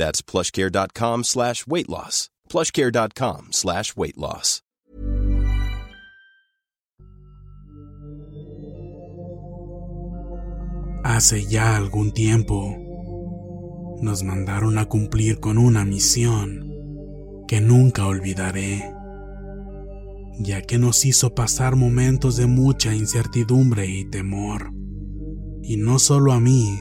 That's plushcare.com slash weight loss. plushcare.com slash weight loss. Hace ya algún tiempo nos mandaron a cumplir con una misión que nunca olvidaré, ya que nos hizo pasar momentos de mucha incertidumbre y temor. Y no solo a mí,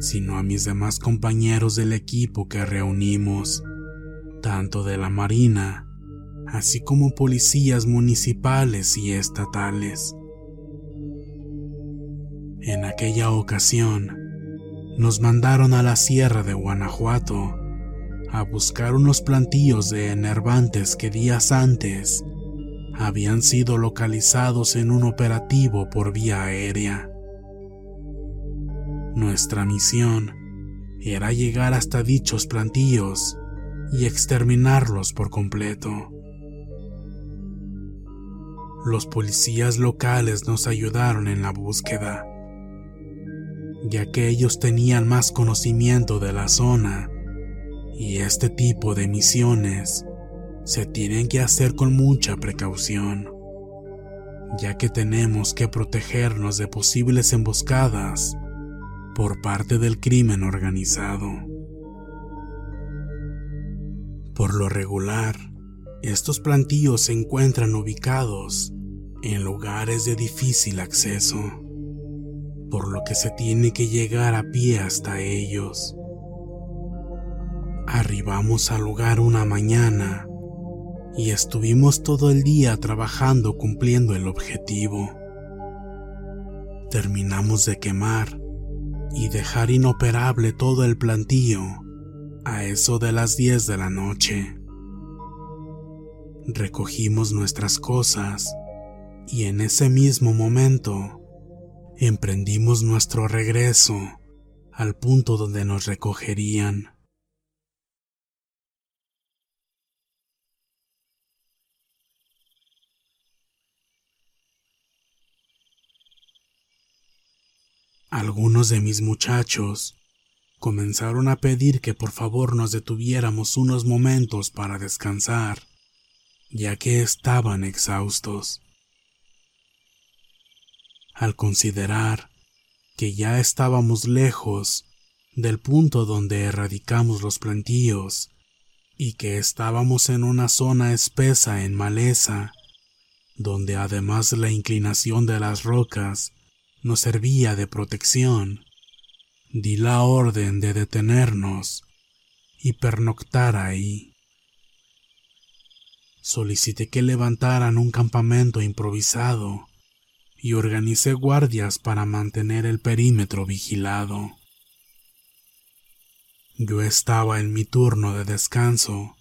sino a mis demás compañeros del equipo que reunimos, tanto de la Marina, así como policías municipales y estatales. En aquella ocasión, nos mandaron a la sierra de Guanajuato a buscar unos plantíos de enervantes que días antes habían sido localizados en un operativo por vía aérea. Nuestra misión era llegar hasta dichos plantíos y exterminarlos por completo. Los policías locales nos ayudaron en la búsqueda, ya que ellos tenían más conocimiento de la zona y este tipo de misiones se tienen que hacer con mucha precaución, ya que tenemos que protegernos de posibles emboscadas por parte del crimen organizado. Por lo regular, estos plantíos se encuentran ubicados en lugares de difícil acceso, por lo que se tiene que llegar a pie hasta ellos. Arribamos al lugar una mañana y estuvimos todo el día trabajando cumpliendo el objetivo. Terminamos de quemar y dejar inoperable todo el plantío a eso de las 10 de la noche. Recogimos nuestras cosas y en ese mismo momento emprendimos nuestro regreso al punto donde nos recogerían. Algunos de mis muchachos comenzaron a pedir que por favor nos detuviéramos unos momentos para descansar, ya que estaban exhaustos. Al considerar que ya estábamos lejos del punto donde erradicamos los plantíos y que estábamos en una zona espesa en maleza, donde además la inclinación de las rocas nos servía de protección, di la orden de detenernos y pernoctar ahí. solicité que levantaran un campamento improvisado y organicé guardias para mantener el perímetro vigilado. Yo estaba en mi turno de descanso,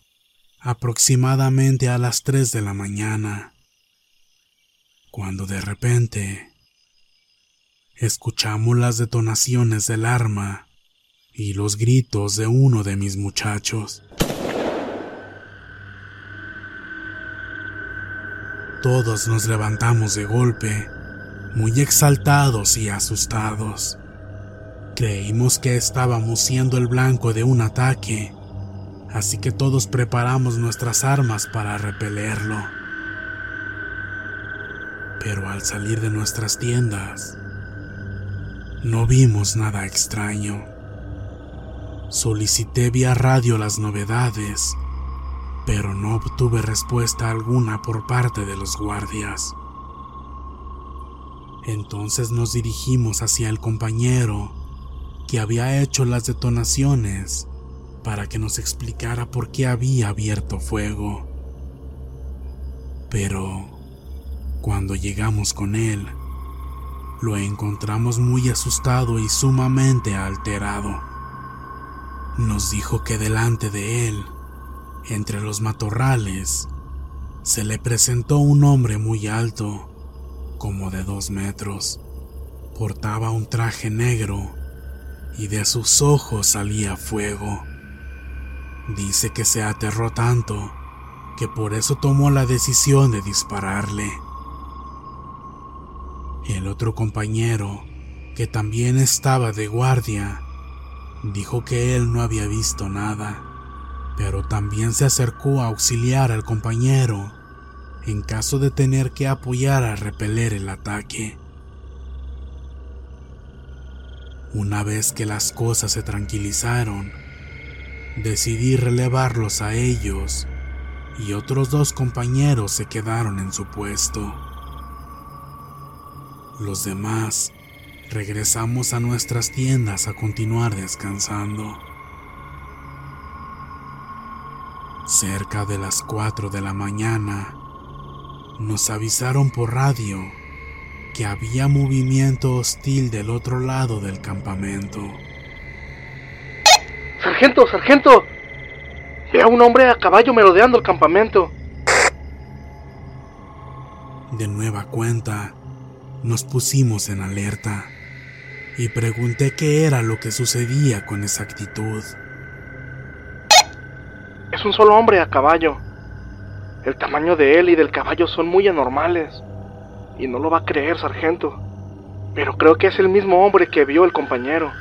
aproximadamente a las 3 de la mañana, cuando de repente escuchamos las detonaciones del arma y los gritos de uno de mis muchachos. Todos nos levantamos de golpe muy exaltados y asustados. Creímos que estábamos siendo el blanco de un ataque, así que todos preparamos nuestras armas para repelerlo. Pero al salir de nuestras tiendas, no vimos nada extraño. Solicité vía radio las novedades, pero no obtuve respuesta alguna por parte de los guardias. Entonces nos dirigimos hacia el compañero que había hecho las detonaciones para que nos explicara por qué había abierto fuego. Pero cuando llegamos con él, lo encontramos muy asustado y sumamente alterado. Nos dijo que delante de él, entre los matorrales, se le presentó un hombre muy alto, como de dos metros. Portaba un traje negro y de sus ojos salía fuego. Dice que se aterró tanto que por eso tomó la decisión de dispararle. El otro compañero, que también estaba de guardia, dijo que él no había visto nada, pero también se acercó a auxiliar al compañero en caso de tener que apoyar a repeler el ataque. Una vez que las cosas se tranquilizaron, decidí relevarlos a ellos y otros dos compañeros se quedaron en su puesto. Los demás regresamos a nuestras tiendas a continuar descansando. Cerca de las 4 de la mañana, nos avisaron por radio que había movimiento hostil del otro lado del campamento. Sargento, sargento. Veo a un hombre a caballo merodeando el campamento. De nueva cuenta, nos pusimos en alerta y pregunté qué era lo que sucedía con exactitud. Es un solo hombre a caballo. El tamaño de él y del caballo son muy anormales. Y no lo va a creer, sargento. Pero creo que es el mismo hombre que vio el compañero.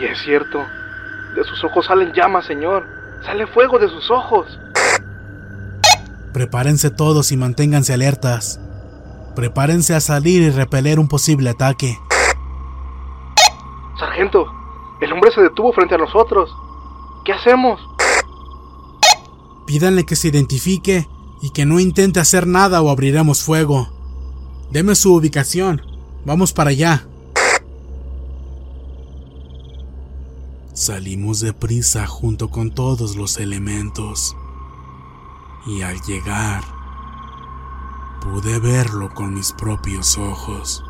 Y es cierto. De sus ojos salen llamas, señor. Sale fuego de sus ojos. Prepárense todos y manténganse alertas. Prepárense a salir y repeler un posible ataque. Sargento, el hombre se detuvo frente a nosotros. ¿Qué hacemos? Pídanle que se identifique y que no intente hacer nada o abriremos fuego. Deme su ubicación. Vamos para allá. Salimos de prisa junto con todos los elementos. Y al llegar, pude verlo con mis propios ojos.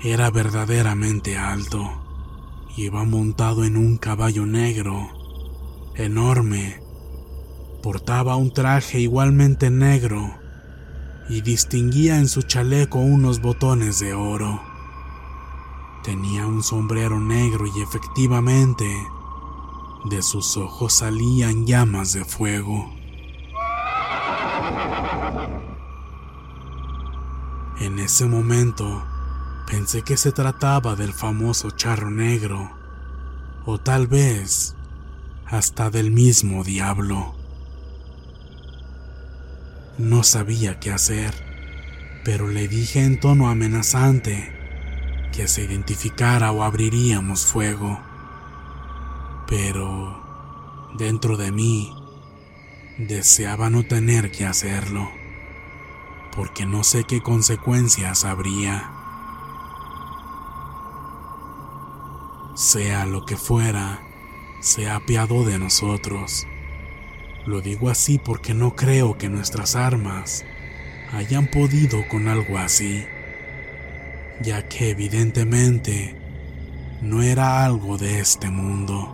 Era verdaderamente alto. Iba montado en un caballo negro, enorme, Portaba un traje igualmente negro y distinguía en su chaleco unos botones de oro. Tenía un sombrero negro y efectivamente de sus ojos salían llamas de fuego. En ese momento pensé que se trataba del famoso charro negro, o tal vez hasta del mismo diablo. No sabía qué hacer, pero le dije en tono amenazante que se identificara o abriríamos fuego. Pero dentro de mí deseaba no tener que hacerlo, porque no sé qué consecuencias habría. Sea lo que fuera, se apiadó de nosotros Lo digo así porque no creo que nuestras armas hayan podido con algo así, ya que evidentemente no era algo de este mundo.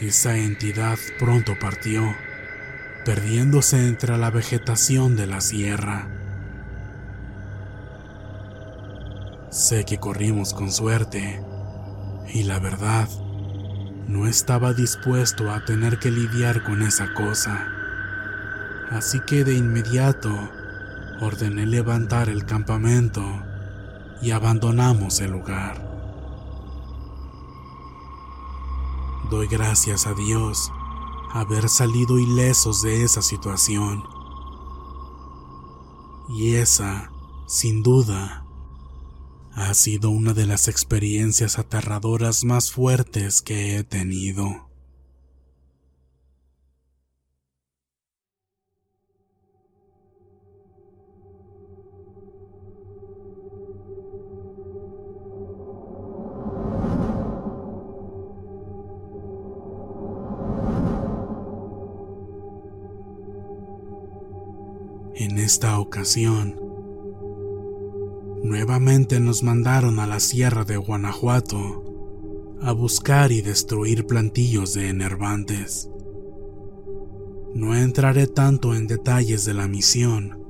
Esa entidad pronto partió, perdiéndose entre la vegetación de la sierra. Sé que corrimos con suerte, y la verdad, no estaba dispuesto a tener que lidiar con esa cosa. Así que de inmediato ordené levantar el campamento y abandonamos el lugar. Doy gracias a Dios haber salido ilesos de esa situación. Y esa, sin duda, ha sido una de las experiencias aterradoras más fuertes que he tenido. Esta ocasión, nuevamente nos mandaron a la sierra de Guanajuato a buscar y destruir plantillos de enervantes. No entraré tanto en detalles de la misión,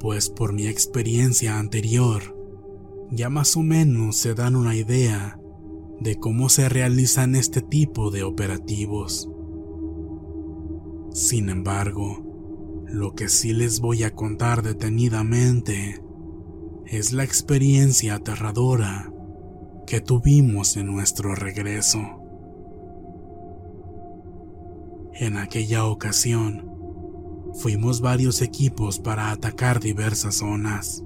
pues por mi experiencia anterior, ya más o menos se dan una idea de cómo se realizan este tipo de operativos. Sin embargo, lo que sí les voy a contar detenidamente es la experiencia aterradora que tuvimos en nuestro regreso. En aquella ocasión, fuimos varios equipos para atacar diversas zonas.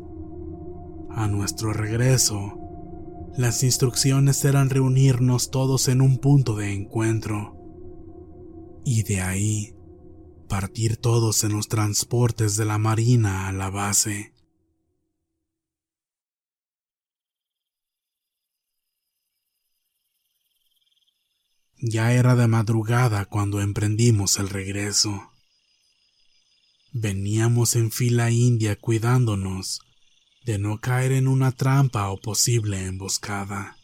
A nuestro regreso, las instrucciones eran reunirnos todos en un punto de encuentro. Y de ahí partir todos en los transportes de la Marina a la base. Ya era de madrugada cuando emprendimos el regreso. Veníamos en fila india cuidándonos de no caer en una trampa o posible emboscada.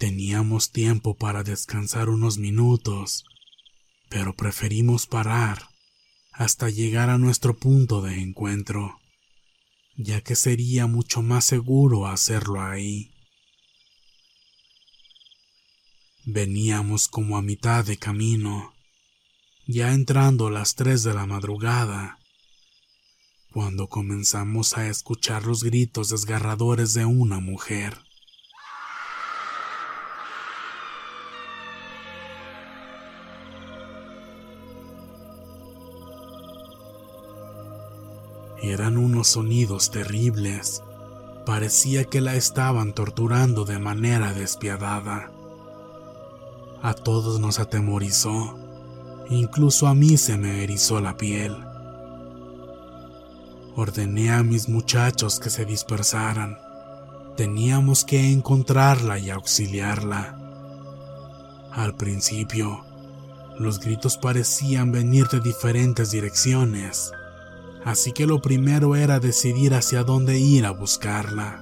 Teníamos tiempo para descansar unos minutos pero preferimos parar hasta llegar a nuestro punto de encuentro, ya que sería mucho más seguro hacerlo ahí. Veníamos como a mitad de camino, ya entrando las tres de la madrugada, cuando comenzamos a escuchar los gritos desgarradores de una mujer. Eran unos sonidos terribles. Parecía que la estaban torturando de manera despiadada. A todos nos atemorizó. Incluso a mí se me erizó la piel. Ordené a mis muchachos que se dispersaran. Teníamos que encontrarla y auxiliarla. Al principio, los gritos parecían venir de diferentes direcciones así que lo primero era decidir hacia dónde ir a buscarla.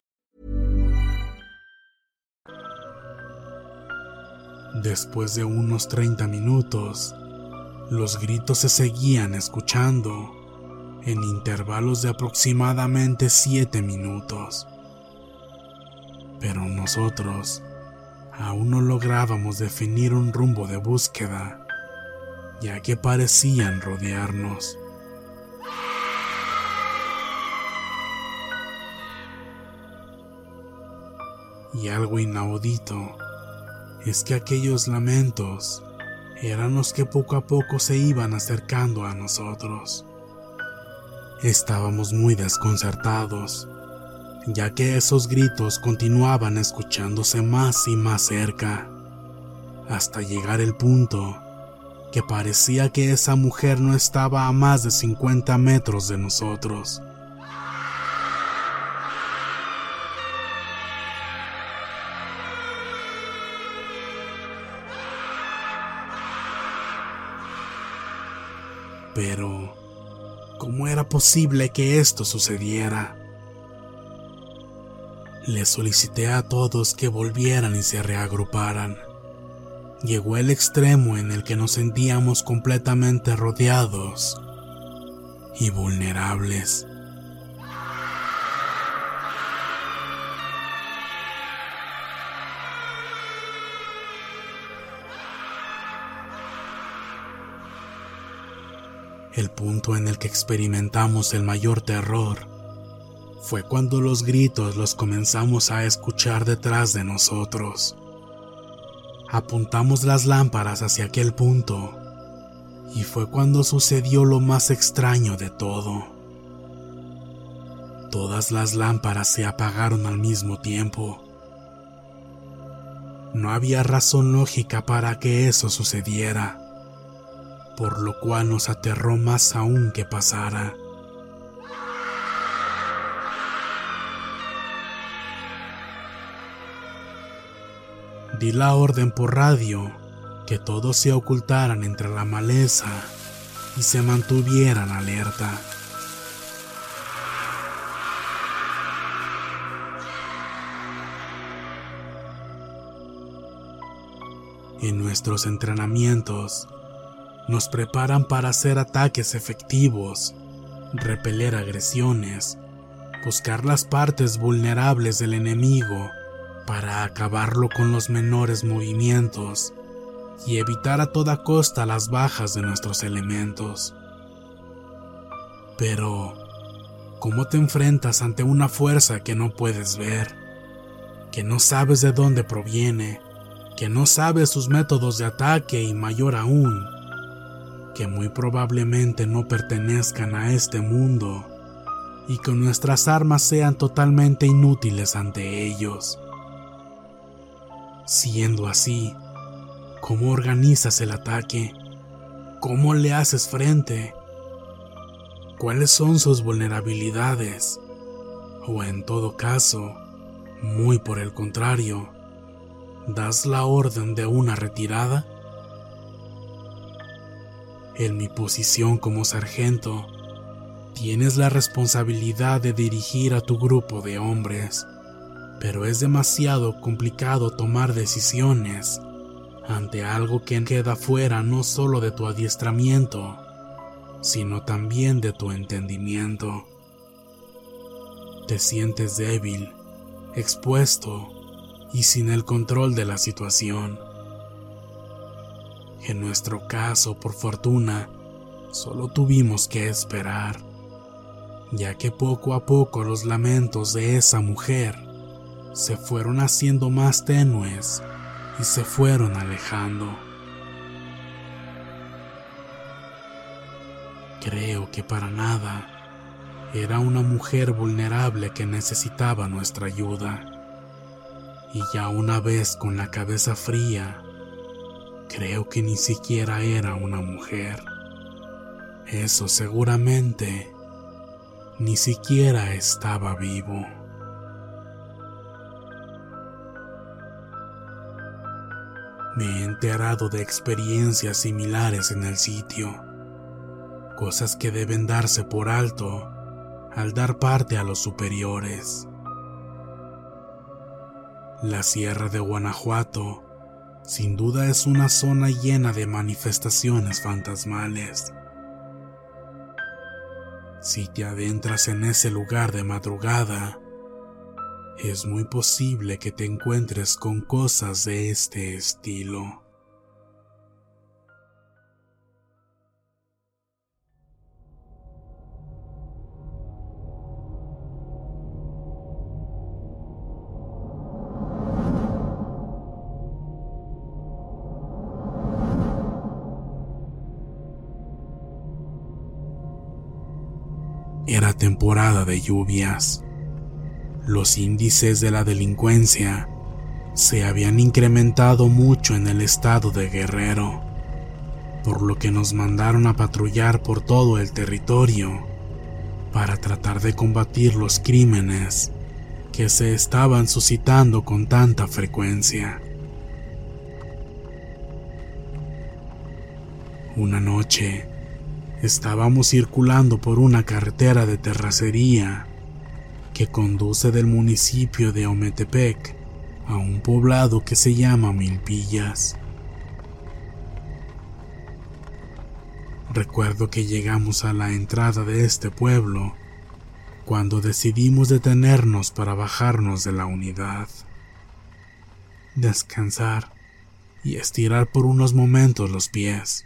Después de unos 30 minutos, los gritos se seguían escuchando en intervalos de aproximadamente 7 minutos. Pero nosotros aún no lográbamos definir un rumbo de búsqueda, ya que parecían rodearnos. Y algo inaudito es que aquellos lamentos eran los que poco a poco se iban acercando a nosotros. Estábamos muy desconcertados, ya que esos gritos continuaban escuchándose más y más cerca, hasta llegar el punto que parecía que esa mujer no estaba a más de 50 metros de nosotros. Pero, ¿cómo era posible que esto sucediera? Le solicité a todos que volvieran y se reagruparan. Llegó el extremo en el que nos sentíamos completamente rodeados y vulnerables. El punto en el que experimentamos el mayor terror fue cuando los gritos los comenzamos a escuchar detrás de nosotros. Apuntamos las lámparas hacia aquel punto y fue cuando sucedió lo más extraño de todo. Todas las lámparas se apagaron al mismo tiempo. No había razón lógica para que eso sucediera por lo cual nos aterró más aún que pasara. Di la orden por radio que todos se ocultaran entre la maleza y se mantuvieran alerta. En nuestros entrenamientos nos preparan para hacer ataques efectivos, repeler agresiones, buscar las partes vulnerables del enemigo para acabarlo con los menores movimientos y evitar a toda costa las bajas de nuestros elementos. Pero, ¿cómo te enfrentas ante una fuerza que no puedes ver, que no sabes de dónde proviene, que no sabes sus métodos de ataque y mayor aún, que muy probablemente no pertenezcan a este mundo y que nuestras armas sean totalmente inútiles ante ellos. Siendo así, ¿cómo organizas el ataque? ¿Cómo le haces frente? ¿Cuáles son sus vulnerabilidades? O en todo caso, muy por el contrario, ¿das la orden de una retirada? En mi posición como sargento, tienes la responsabilidad de dirigir a tu grupo de hombres, pero es demasiado complicado tomar decisiones ante algo que queda fuera no solo de tu adiestramiento, sino también de tu entendimiento. Te sientes débil, expuesto y sin el control de la situación. En nuestro caso, por fortuna, solo tuvimos que esperar. ya que poco a poco los lamentos de esa mujer se fueron haciendo más tenues y se fueron alejando. Creo que para nada era una mujer vulnerable que necesitaba nuestra ayuda. Y ya una vez con la cabeza fría, creo que ni siquiera era una mujer. Eso seguramente ni siquiera estaba vivo. Me he enterado de experiencias similares en el sitio, cosas que deben darse por alto al dar parte a los superiores. La Sierra de Guanajuato sin duda es una zona llena de manifestaciones fantasmales. Si te adentras en ese lugar de madrugada, es muy posible que te encuentres con cosas de este estilo. Temporada de lluvias. Los índices de la delincuencia se habían incrementado mucho en el estado de Guerrero, por lo que nos mandaron a patrullar por todo el territorio para tratar de combatir los crímenes que se estaban suscitando con tanta frecuencia. Una noche, estábamos circulando por una carretera de terracería que conduce del municipio de Ometepec a un poblado que se llama Milpillas. Recuerdo que llegamos a la entrada de este pueblo cuando decidimos detenernos para bajarnos de la unidad, descansar y estirar por unos momentos los pies.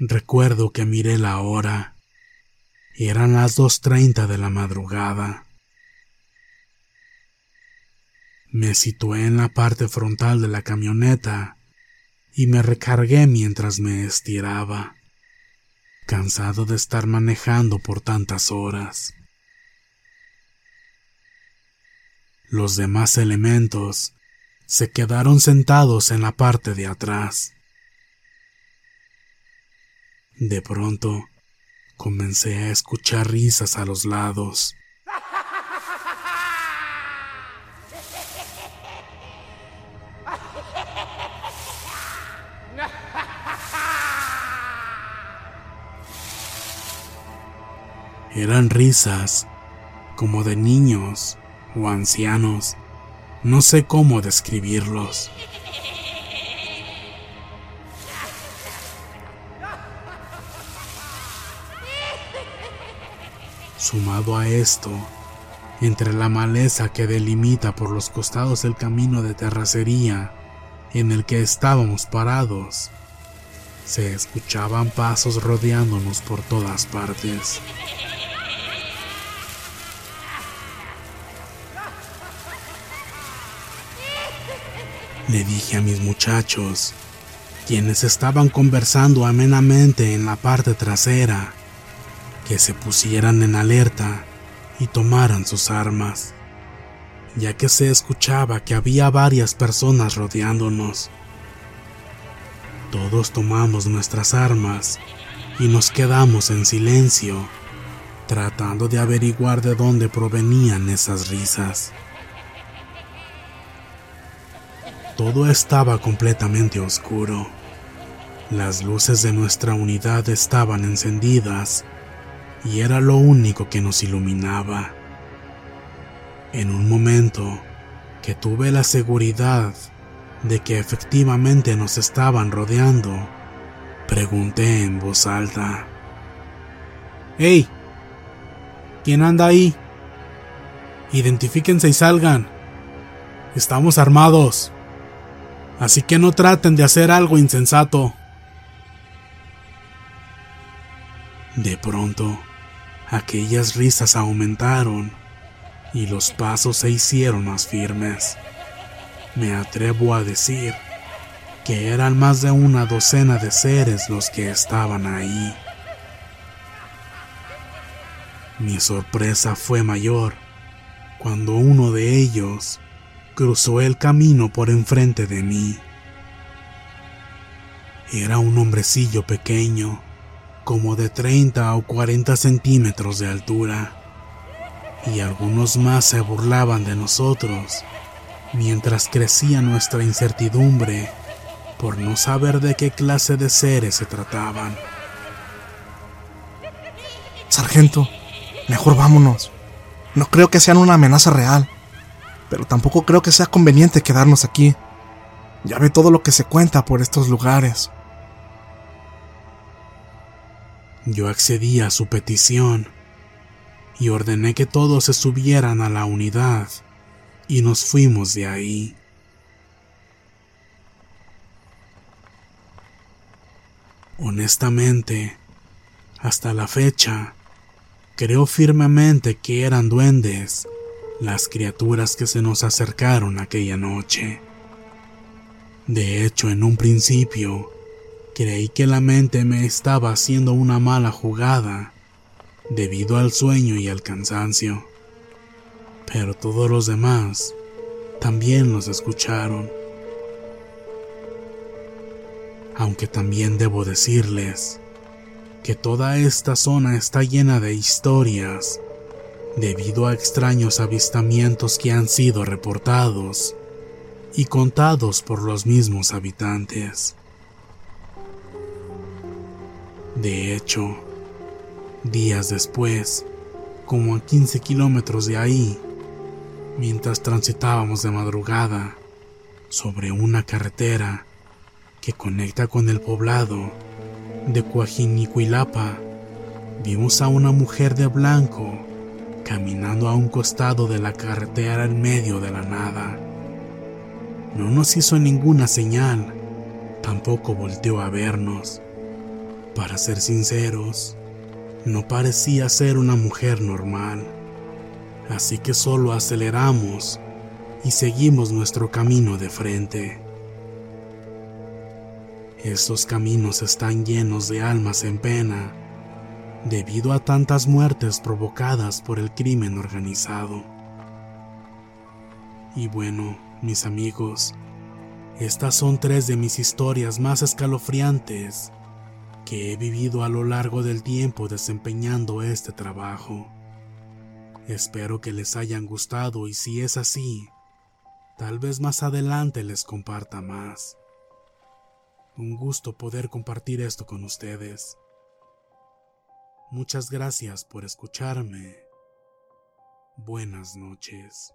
Recuerdo que miré la hora. Eran las 2.30 de la madrugada. Me situé en la parte frontal de la camioneta y me recargué mientras me estiraba, cansado de estar manejando por tantas horas. Los demás elementos se quedaron sentados en la parte de atrás. De pronto, comencé a escuchar risas a los lados. Eran risas como de niños o ancianos. No sé cómo describirlos. Sumado a esto, entre la maleza que delimita por los costados el camino de terracería en el que estábamos parados, se escuchaban pasos rodeándonos por todas partes. Le dije a mis muchachos, quienes estaban conversando amenamente en la parte trasera, que se pusieran en alerta y tomaran sus armas, ya que se escuchaba que había varias personas rodeándonos. Todos tomamos nuestras armas y nos quedamos en silencio, tratando de averiguar de dónde provenían esas risas. Todo estaba completamente oscuro. Las luces de nuestra unidad estaban encendidas y era lo único que nos iluminaba. En un momento que tuve la seguridad de que efectivamente nos estaban rodeando, pregunté en voz alta, ¡Hey! ¿Quién anda ahí? Identifíquense y salgan. Estamos armados. Así que no traten de hacer algo insensato. pronto, aquellas risas aumentaron y los pasos se hicieron más firmes. Me atrevo a decir que eran más de una docena de seres los que estaban ahí. Mi sorpresa fue mayor cuando uno de ellos cruzó el camino por enfrente de mí. Era un hombrecillo pequeño, como de 30 o 40 centímetros de altura, y algunos más se burlaban de nosotros mientras crecía nuestra incertidumbre por no saber de qué clase de seres se trataban. Sargento, mejor vámonos. No creo que sean una amenaza real, pero tampoco creo que sea conveniente quedarnos aquí. Ya ve todo lo que se cuenta por estos lugares. Yo accedí a su petición y ordené que todos se subieran a la unidad y nos fuimos de ahí. Honestamente, hasta la fecha, creo firmemente que eran duendes las criaturas que se nos acercaron aquella noche. De hecho, en un principio, creí que la mente me estaba haciendo una mala jugada debido al sueño y al cansancio. Pero todos los demás también los escucharon. Aunque también debo decirles que toda esta zona está llena de historias debido a extraños avistamientos que han sido reportados y contados por los mismos habitantes. De hecho, Días después, como a 15 kilómetros de ahí, mientras transitábamos de madrugada sobre una carretera que conecta con el poblado de Coajinicuilapa, vimos a una mujer de blanco caminando a un costado de la carretera en medio de la nada. No nos hizo ninguna señal, tampoco volteó a vernos. Para ser sinceros, no parecía ser una mujer normal, así que solo aceleramos y seguimos nuestro camino de frente. Estos caminos están llenos de almas en pena debido a tantas muertes provocadas por el crimen organizado. Y bueno, mis amigos, estas son tres de mis historias más escalofriantes que he vivido a lo largo del tiempo desempeñando este trabajo. Espero que les hayan gustado y si es así, tal vez más adelante les comparta más. Un gusto poder compartir esto con ustedes. Muchas gracias por escucharme. Buenas noches.